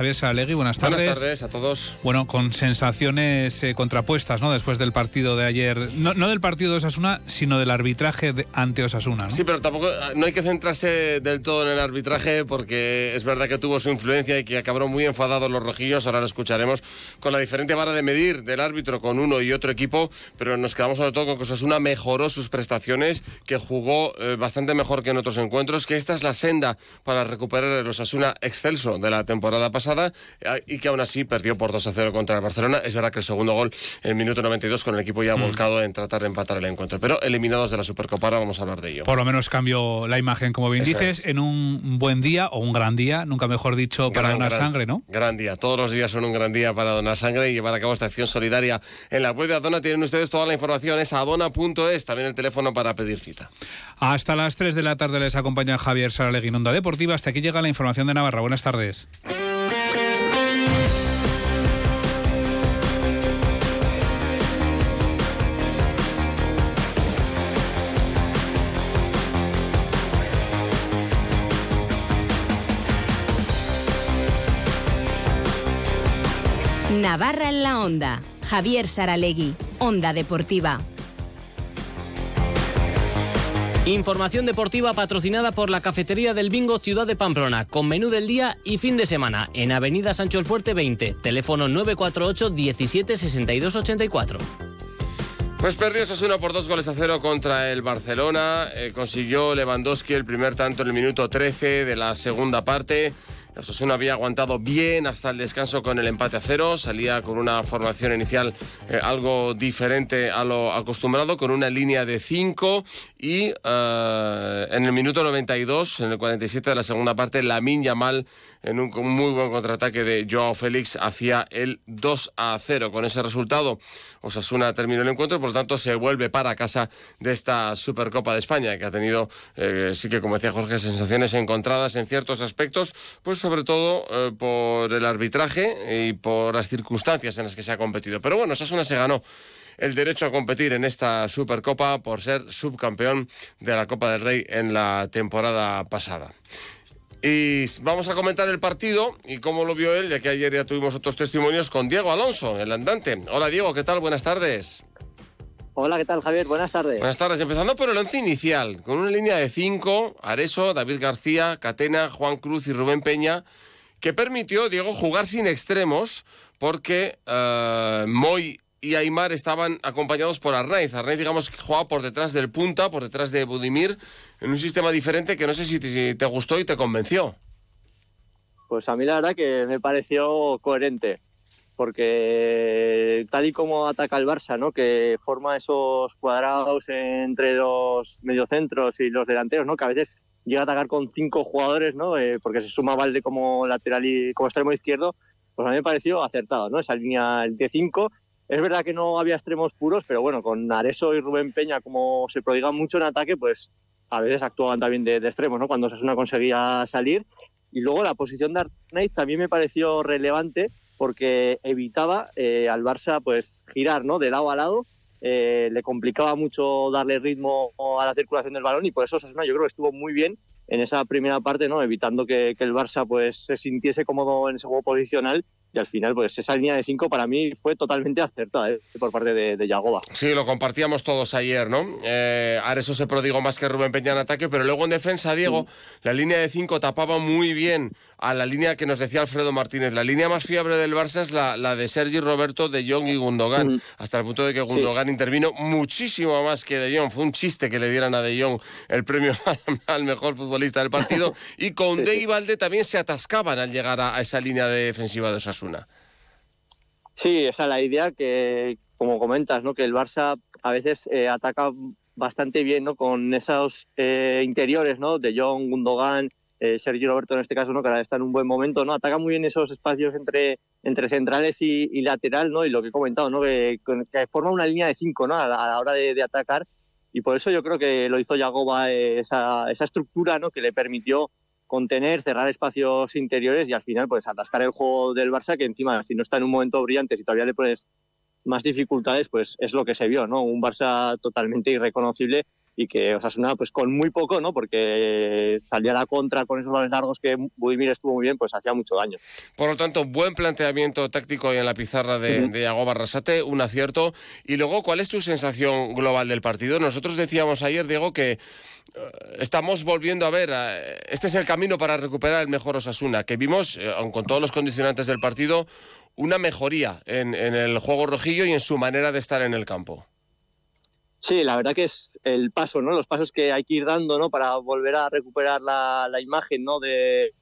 Javier Salegui, buenas tardes. Buenas tardes a todos. Bueno, con sensaciones eh, contrapuestas, ¿no? Después del partido de ayer, no, del partido de Osasuna, sino del arbitraje ante Osasuna, ¿no? Sí, pero tampoco ah, no hay que centrarse del todo en el arbitraje porque es verdad que tuvo su influencia y que acabaron muy enfadados los rojillos, ahora lo escucharemos, con la diferente vara de medir del árbitro con uno y otro equipo, pero nos quedamos sobre todo con que Osasuna mejoró sus prestaciones, que jugó eh, bastante mejor que en otros encuentros, que esta es la senda para recuperar el Osasuna excelso de la temporada pasada eh, y que aún así perdió por 2 a 0 contra el Barcelona. Es verdad que el segundo gol en el minuto 92 con el equipo ya mm. volcado en tratar de empatar el encuentro. Pero eliminados de la Supercopa, ahora vamos a hablar de ello. Por lo menos cambió la imagen, como bien dices, en un buen día o un gran día, nunca mejor dicho, para donar sangre, ¿no? Gran día. Todos los días son un gran día para donar sangre y llevar a cabo esta acción solidaria. En la web de Adona tienen ustedes toda la información, es adona.es, también el teléfono para pedir cita. Hasta las 3 de la tarde les acompaña Javier Saralegui Onda Deportiva. Hasta aquí llega la información de Navarra. Buenas tardes. Navarra en la Onda. Javier Saralegui, Onda Deportiva. Información deportiva patrocinada por la Cafetería del Bingo Ciudad de Pamplona, con menú del día y fin de semana, en Avenida Sancho el Fuerte 20, teléfono 948 17 62 84. Pues perdió Sasuna por dos goles a cero contra el Barcelona. Eh, consiguió Lewandowski el primer tanto en el minuto 13 de la segunda parte. Osasuna había aguantado bien hasta el descanso con el empate a cero, salía con una formación inicial eh, algo diferente a lo acostumbrado, con una línea de cinco y eh, en el minuto 92, en el 47 de la segunda parte, Lamin Yamal en un, muy buen contraataque de Joao Félix hacía el 2 a 0. Con ese resultado, Osasuna terminó el encuentro, por lo tanto se vuelve para casa de esta Supercopa de España, que ha tenido, eh, sí que como decía Jorge, sensaciones encontradas en ciertos aspectos, pues sobre todo eh, por el arbitraje y por las circunstancias en las que se ha competido. Pero bueno, Osasuna se ganó el derecho a competir en esta Supercopa por ser subcampeón de la Copa del Rey en la temporada pasada. Y vamos a comentar el partido y cómo lo vio él, ya que ayer ya tuvimos otros testimonios con Diego Alonso, el andante. Hola Diego, ¿qué tal? Buenas tardes. Hola, ¿qué tal Javier? Buenas tardes. Buenas tardes. Empezando por el once inicial, con una línea de cinco, Areso, David García, Catena, Juan Cruz y Rubén Peña, que permitió, Diego, jugar sin extremos porque uh, Moy y Aymar estaban acompañados por Arnaiz. Arnaiz, digamos, jugaba por detrás del punta, por detrás de Budimir, en un sistema diferente que no sé si te, gustó y te convenció. Pues a mí la verdad que me pareció coherente, porque tal y como ataca el Barça, ¿no? que forma esos cuadrados entre los mediocentros y los delanteros, ¿no? que a veces llega a atacar con cinco jugadores, ¿no? Eh, porque se suma Valde como lateral y como extremo izquierdo, pues a mí me pareció acertado, ¿no? Esa línea de cinco es verdad que no había extremos puros, pero bueno, con Areso y Rubén Peña, como se prodigan mucho en ataque, pues a veces actuaban también de, extremos, ¿no? Cuando Sasuna conseguía salir. Y luego la posición de Arnaiz también me pareció relevante porque evitaba eh, al Barça pues girar, ¿no? De lado a lado. Eh, le complicaba mucho darle ritmo a la circulación del balón y por eso Sasuna yo creo que estuvo muy bien en esa primera parte, ¿no? Evitando que, que el Barça pues se sintiese cómodo en ese juego posicional y al final pues esa línea de cinco para mí fue totalmente acertada ¿eh? por parte de, de, Yagoba. Sí, lo compartíamos todos ayer, ¿no? Eh, Areso se prodigó más que Rubén Peña en ataque, pero luego en defensa, Diego, la línea de cinco tapaba muy bien a la línea que nos decía Alfredo Martínez. La línea más fiable del Barça es la, la de Sergi Roberto, De Jong y Gundogan, hasta el punto de que Gundogan intervino muchísimo más que De Jong. Fue un chiste que le dieran a De Jong el premio al mejor futbolista del partido. Y con De y Valde también se atascaban al llegar a, esa línea defensiva de Osasuna. Sí, esa es la idea que, como comentas, ¿no? que el Barça a veces eh, ataca bastante bien ¿no? con esos eh, interiores, ¿no? De Jong, Gundogan, eh, Sergio Roberto en este caso, ¿no? que ahora está en un buen momento, ¿no? Ataca muy bien esos espacios entre, entre centrales y, lateral, ¿no? Y lo que he comentado, ¿no? Que, forma una línea de cinco, ¿no? A la, hora de, atacar. Y por eso yo creo que lo hizo Yagoba eh, esa, esa estructura, ¿no? Que le permitió contener, cerrar espacios interiores y al final, pues atascar el juego del Barça, que encima, si no está en un momento brillante, si todavía le pones más dificultades, pues es lo que se vio, ¿no? Un Barça totalmente irreconocible y que Osasuna pues con muy poco, ¿no? Porque salía a la contra con esos balones largos que Budimir estuvo muy bien, pues hacía mucho daño. Por lo tanto, buen planteamiento táctico ahí en la pizarra de, de Yago Barrasate, un acierto. Y luego, ¿cuál es tu sensación global del partido? Nosotros decíamos ayer, Diego, que estamos volviendo a ver, eh, este es el camino para recuperar el mejor Osasuna, que vimos, eh, aun con todos los condicionantes del partido, una mejoría en, en el juego rojillo y en su manera de estar en el campo. Sí, la verdad que es el paso, ¿no? Los pasos que hay que ir dando, ¿no? Para volver a recuperar la, la imagen, ¿no? De,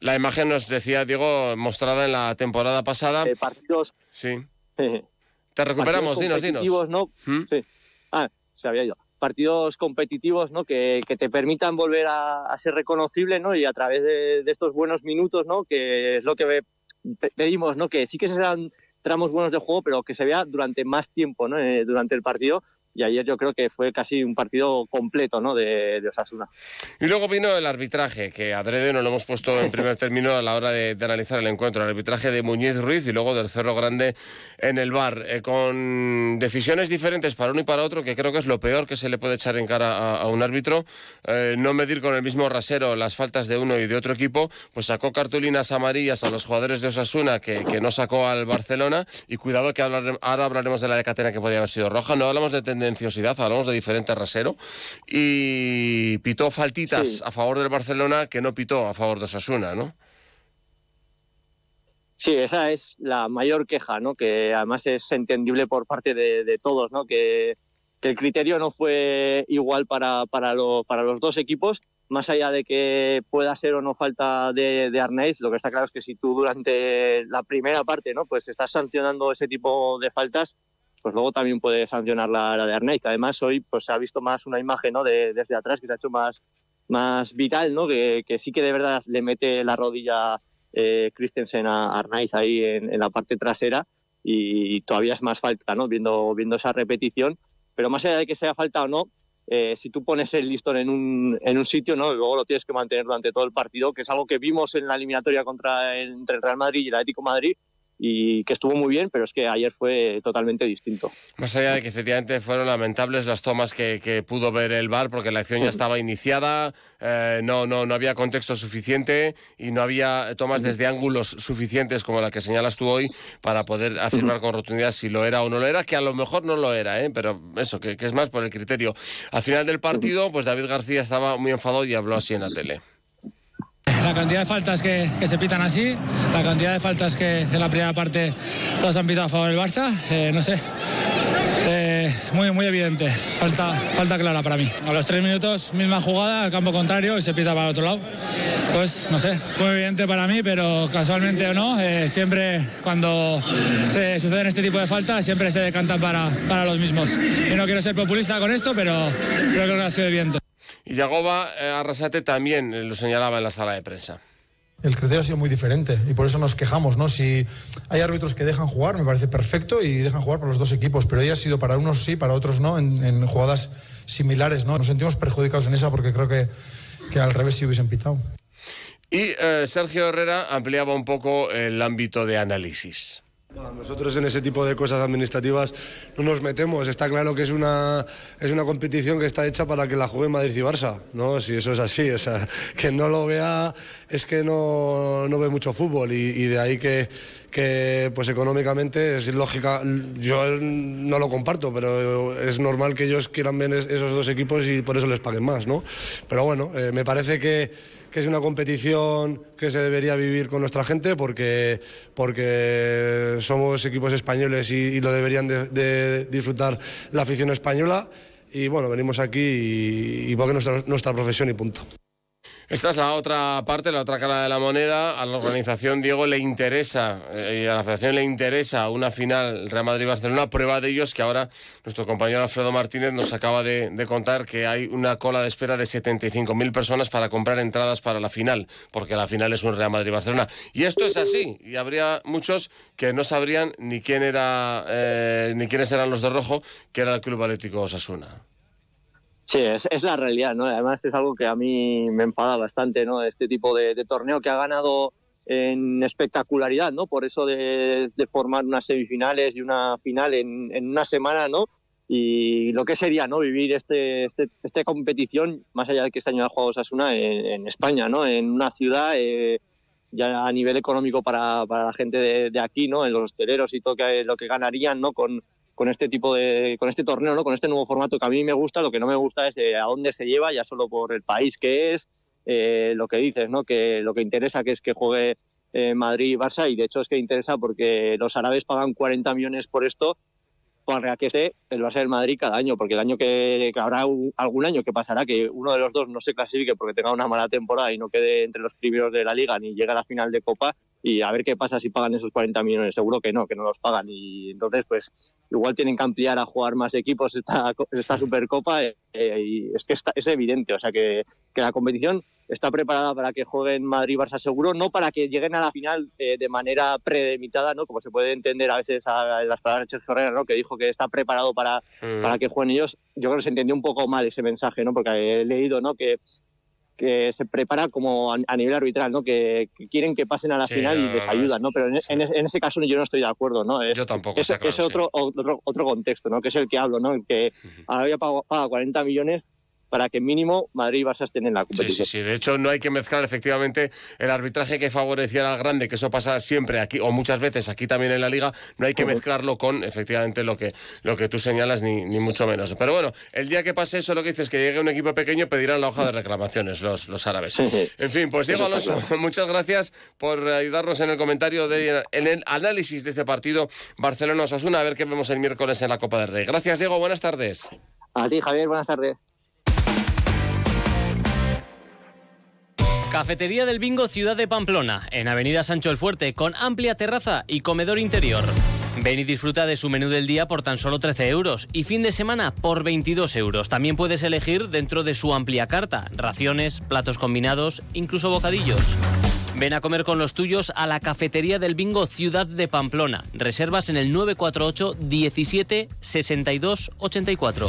La imagen nos decía Diego, mostrada en la temporada pasada. de partidos. Sí. Te recuperamos, dinos, dinos. ¿Mm? Sí. Ah, se había ido. Partidos competitivos, ¿no? Que, que te permitan volver a, a ser reconocible, ¿no? Y a través de, de estos buenos minutos, ¿no? Que es lo que pedimos, ¿no? Que sí que serán tramos buenos de juego, pero que se vea durante más tiempo, ¿no? Eh, durante el partido. Y ayer yo creo que fue casi un partido completo, ¿no? De, de Osasuna. Y luego vino el arbitraje, que adrede no lo hemos puesto en primer término a la hora de, de analizar el encuentro. El arbitraje de Muñiz Ruiz y luego del Cerro Grande en el bar, eh, con decisiones diferentes para uno y para otro, que creo que es lo peor que se le puede echar en cara a, a un árbitro. Eh, no medir con el mismo rasero las faltas de uno y de otro equipo, pues sacó cartulinas amarillas a los jugadores de Osasuna que, que no sacó al Barcelona. Y cuidado que hablar- ahora hablaremos de la de Catena que podía haber sido roja. No hablamos de tendenciosidad, hablamos de diferente rasero. Y pitó faltitas Sí. a favor del Barcelona que no pitó a favor de Osasuna, ¿no? Sí, esa es la mayor queja, ¿no? Que además es entendible por parte de, de todos, ¿no? Que, que el criterio no fue igual para, para, lo- para los dos equipos, más allá de que pueda ser o no falta de, de Arnaiz, lo que está claro es que si tú durante la primera parte, ¿no? Pues estás sancionando ese tipo de faltas, pues luego también puedes sancionar la, la de Arnaiz. Además, hoy pues se ha visto más una imagen, ¿no? De, desde atrás que se ha hecho más, más vital, ¿no? Que, que sí que de verdad le mete la rodilla eh, Christensen a Arnaiz ahí en, en la parte trasera y todavía es más falta, ¿no? Viendo, viendo esa repetición. Pero más allá de que sea falta o no, eh, si tú pones el listón en un, en un sitio, ¿no? Luego lo tienes que mantener durante todo el partido, que es algo que vimos en la eliminatoria contra entre el Real Madrid y el Atlético Madrid y que estuvo muy bien, pero es que ayer fue totalmente distinto. Más allá de que efectivamente fueron lamentables las tomas que, pudo ver el VAR porque la acción ya estaba iniciada, eh, no, no, no había contexto suficiente y no había tomas desde ángulos suficientes como la que señalas tú hoy para poder afirmar con rotundidad si lo era o no lo era, que a lo mejor no lo era, ¿eh? pero eso, que es más por el criterio. Al final del partido, pues David García estaba muy enfadado y habló así en la tele. La cantidad de faltas que, se pitan así, la cantidad de faltas que en la primera parte todas han pitado a favor del Barça, eh, no sé. Eh, muy, muy evidente, falta, falta clara para mí. A los tres minutos, misma jugada, al campo contrario y se pita para el otro lado. Pues no sé, muy evidente para mí, pero casualmente o no, eh, siempre cuando se suceden este tipo de faltas, siempre se decantan para, para los mismos. Y no quiero ser populista con esto, pero creo que ha sido evidente. Y Yagoba eh, Arrasate también eh, lo señalaba en la sala de prensa. El criterio ha sido muy diferente y por eso nos quejamos, ¿no? Si hay árbitros que dejan jugar, me parece perfecto y dejan jugar para los dos equipos, pero ella ha sido para unos sí, para otros no, en, en jugadas similares, ¿no? Nos sentimos perjudicados en esa porque creo que, que al revés sí hubiesen pitado. Y eh, Sergio Herrera ampliaba un poco el ámbito de análisis. Nosotros en ese tipo de cosas administrativas no nos metemos. Está claro que es una, es una competición que está hecha para que la juegue Madrid y Barça, ¿no? Si eso es así, o sea, que no lo vea es que no, no ve mucho fútbol y, de ahí que, pues económicamente es lógica, yo no lo comparto, pero es normal que ellos quieran ver es- esos dos equipos y por eso les paguen más, ¿no? Pero bueno, eh, me parece que es una competición que se debería vivir con nuestra gente porque, porque somos equipos españoles y, lo deberían de, disfrutar la afición española. Y bueno, venimos aquí y, y porque es nuestra, nuestra profesión y punto. Esta es la otra parte, la otra cara de la moneda. A la organización, Diego, le interesa, eh, y a la federación le interesa una final Real Madrid-Barcelona. Prueba de ello es que ahora nuestro compañero Alfredo Martínez nos acaba de, contar que hay una cola de espera de 75.000 personas para comprar entradas para la final, porque la final es un Real Madrid-Barcelona. Y esto es así, y habría muchos que no sabrían ni quién era, eh, ni quiénes eran los de rojo, que era el Club Atlético Osasuna. Sí, es, la realidad, ¿no? Además es algo que a mí me enfada bastante, ¿no? Este tipo de, de torneo que ha ganado en espectacularidad, ¿no? Por eso de, formar unas semifinales y una final en, una semana, ¿no? Y lo que sería, ¿no? Vivir este, este, esta competición, más allá de que este año ha jugado Osasuna, en, España, ¿no? En una ciudad, eh, ya a nivel económico para, la gente de, aquí, ¿no? En los hosteleros y todo que, lo que ganarían, ¿no? Con, con este tipo de, con este torneo, ¿no? Con este nuevo formato que a mí me gusta, lo que no me gusta es eh, a dónde se lleva, ya solo por el país que es, eh, lo que dices, ¿no? Que lo que interesa que es que juegue eh, Madrid y Barça y de hecho es que interesa porque los árabes pagan 40 millones por esto para que esté el Barça del Madrid cada año, porque el año que, habrá algún año que pasará que uno de los dos no se clasifique porque tenga una mala temporada y no quede entre los primeros de la liga ni llegue a la final de Copa y a ver qué pasa si pagan esos 40 millones. Seguro que no, que no los pagan y entonces pues igual tienen que ampliar a jugar más equipos esta, esta Supercopa eh, y es que es evidente, o sea que, que la competición está preparada para que jueguen Madrid Barça seguro, no para que lleguen a la final eh, de manera predemitada, ¿no? Como se puede entender a veces a, las palabras de Herrera, ¿no? Que dijo que está preparado para, mm. para que jueguen ellos. Yo creo que se entendió un poco mal ese mensaje, ¿no? Porque he leído, ¿no? Que que se prepara como a, nivel arbitral, ¿no? Que, quieren que pasen a la final y les ayudan, ¿no? Pero en, ese caso yo no estoy de acuerdo, ¿no? yo tampoco. Es, es otro, otro, otro contexto, ¿no? Que es el que hablo, ¿no? El que había pagado 40 millones para que mínimo Madrid y Barça estén en la competición. Sí, sí, sí. De hecho, no hay que mezclar efectivamente el arbitraje que favorecía al grande, que eso pasa siempre aquí, o muchas veces aquí también en la Liga, no hay que mezclarlo con efectivamente lo que, lo que tú señalas, ni, ni mucho menos. Pero bueno, el día que pase eso, lo que dices, que llegue un equipo pequeño, pedirán la hoja de reclamaciones los, los árabes. En fin, pues Diego Alonso, muchas gracias por ayudarnos en el comentario, de, en el análisis de este partido Barcelona-Osasuna, a ver qué vemos el miércoles en la Copa del Rey. Gracias, Diego, buenas tardes. A ti, Javier, buenas tardes. Cafetería del Bingo Ciudad de Pamplona, en Avenida Sancho el Fuerte, con amplia terraza y comedor interior. Ven y disfruta de su menú del día por tan solo 13 euros y fin de semana por 22 euros. También puedes elegir dentro de su amplia carta, raciones, platos combinados, incluso bocadillos. Ven a comer con los tuyos a la Cafetería del Bingo Ciudad de Pamplona. Reservas en el 948 17 62 84.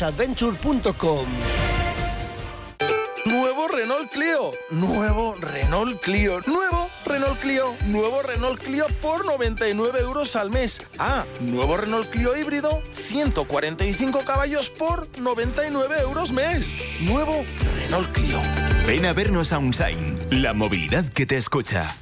adventure.com. Nuevo Renault Clio, nuevo Renault Clio, nuevo Renault Clio, nuevo Renault Clio por 99 euros al mes. Ah, nuevo Renault Clio híbrido, 145 caballos por 99 euros mes. Nuevo Renault Clio. Ven a vernos a Unsign, la movilidad que te escucha.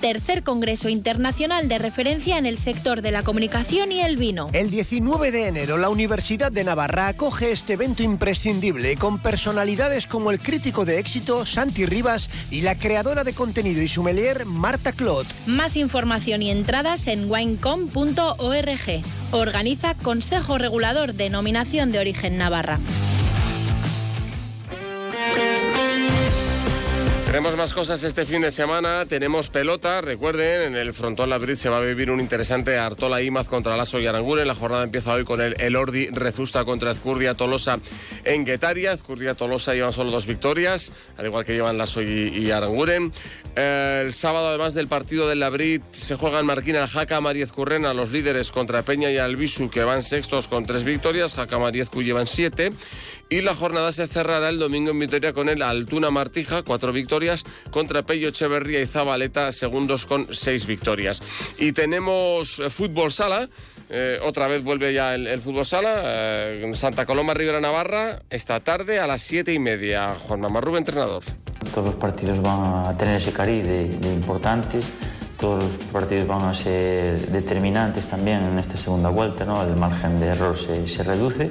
tercer Congreso Internacional de Referencia en el sector de la comunicación y el vino. El 19 de enero, la Universidad de Navarra acoge este evento imprescindible con personalidades como el crítico de éxito Santi Rivas y la creadora de contenido y sommelier Marta Clot. Más información y entradas en winecom.org. Organiza Consejo Regulador de Nominación de Origen Navarra. Tenemos más cosas este fin de semana. Tenemos pelota. Recuerden, en el Frontón Labrit se va a vivir un interesante Artola Imaz contra Lasso y Aranguren. La jornada empieza hoy con el Elordi Rezusta contra Ezcurdia Tolosa en Guetaria. Ezcurdia Tolosa llevan solo dos victorias, al igual que llevan Lasso y, Aranguren. el sábado, además del partido del Labrit, se juegan Marquina, Jaca, Mariez Currena, los líderes contra Peña y Albisu, que van sextos con tres victorias. Jaca, Mariezcu llevan siete. Y la jornada se cerrará el domingo en Vitoria con el Altuna Martija, cuatro victorias, contra Pello Echeverría y Zabaleta, segundos con seis victorias. Y tenemos eh, fútbol sala. Eh, otra vez vuelve ya el, fútbol sala. Eh, Santa Coloma Rivera Navarra, esta tarde a las siete y media. Juan Mamarrube, entrenador. Todos los partidos van a tener ese cariz de, importantes todos los partidos van a ser determinantes también en esta segunda vuelta, ¿no? el margen de error se reduce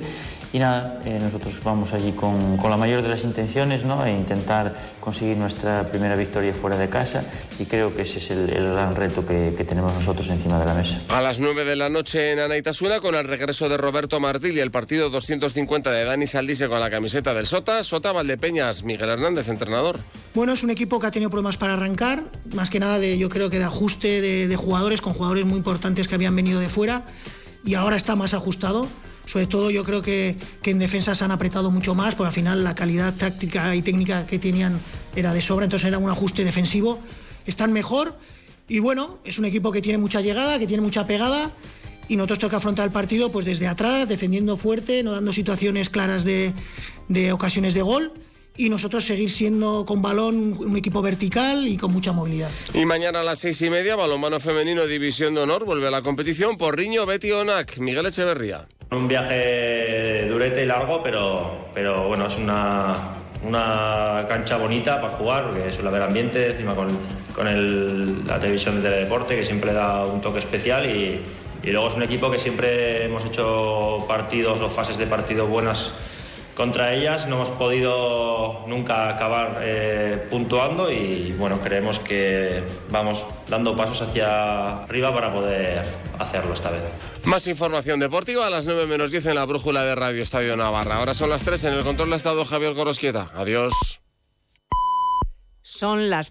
y nada, eh, nosotros vamos allí con, con, la mayor de las intenciones ¿no? e intentar conseguir nuestra primera victoria fuera de casa y creo que ese es el, el gran reto que, que, tenemos nosotros encima de la mesa. A las 9 de la noche en Anaitasuna con el regreso de Roberto Martí y el partido 250 de Dani Saldise con la camiseta del Sota, Sota Valdepeñas, Miguel Hernández, entrenador. Bueno, es un equipo que ha tenido problemas para arrancar, más que nada de yo creo que de ajuste de, de jugadores, con jugadores muy importantes que habían venido de fuera y ahora está más ajustado. Sobre todo yo creo que, en defensa se han apretado mucho más, porque al final la calidad táctica y técnica que tenían era de sobra, entonces era un ajuste defensivo. Están mejor y bueno, es un equipo que tiene mucha llegada, que tiene mucha pegada y nosotros tenemos que afrontar el partido pues desde atrás, defendiendo fuerte, no dando situaciones claras de, de ocasiones de gol y nosotros seguir siendo con balón un equipo vertical y con mucha movilidad. Y mañana a las seis y media, balonmano femenino División de Honor, vuelve a la competición por Riño, Betty Onac, Miguel Echeverría. Un viaje durete y largo, pero, pero bueno, es una, una cancha bonita para jugar, porque suele haber ambiente, encima con, con el, la televisión de Teledeporte, que siempre da un toque especial y, y luego es un equipo que siempre hemos hecho partidos o fases de partido buenas contra ellas no hemos podido nunca acabar eh, puntuando y bueno, creemos que vamos dando pasos hacia arriba para poder hacerlo esta vez. Más información deportiva a las 9 menos 10 en la brújula de Radio Estadio Navarra. Ahora son las 3 en el control de estado Javier Gorosquieta. Adiós. Son las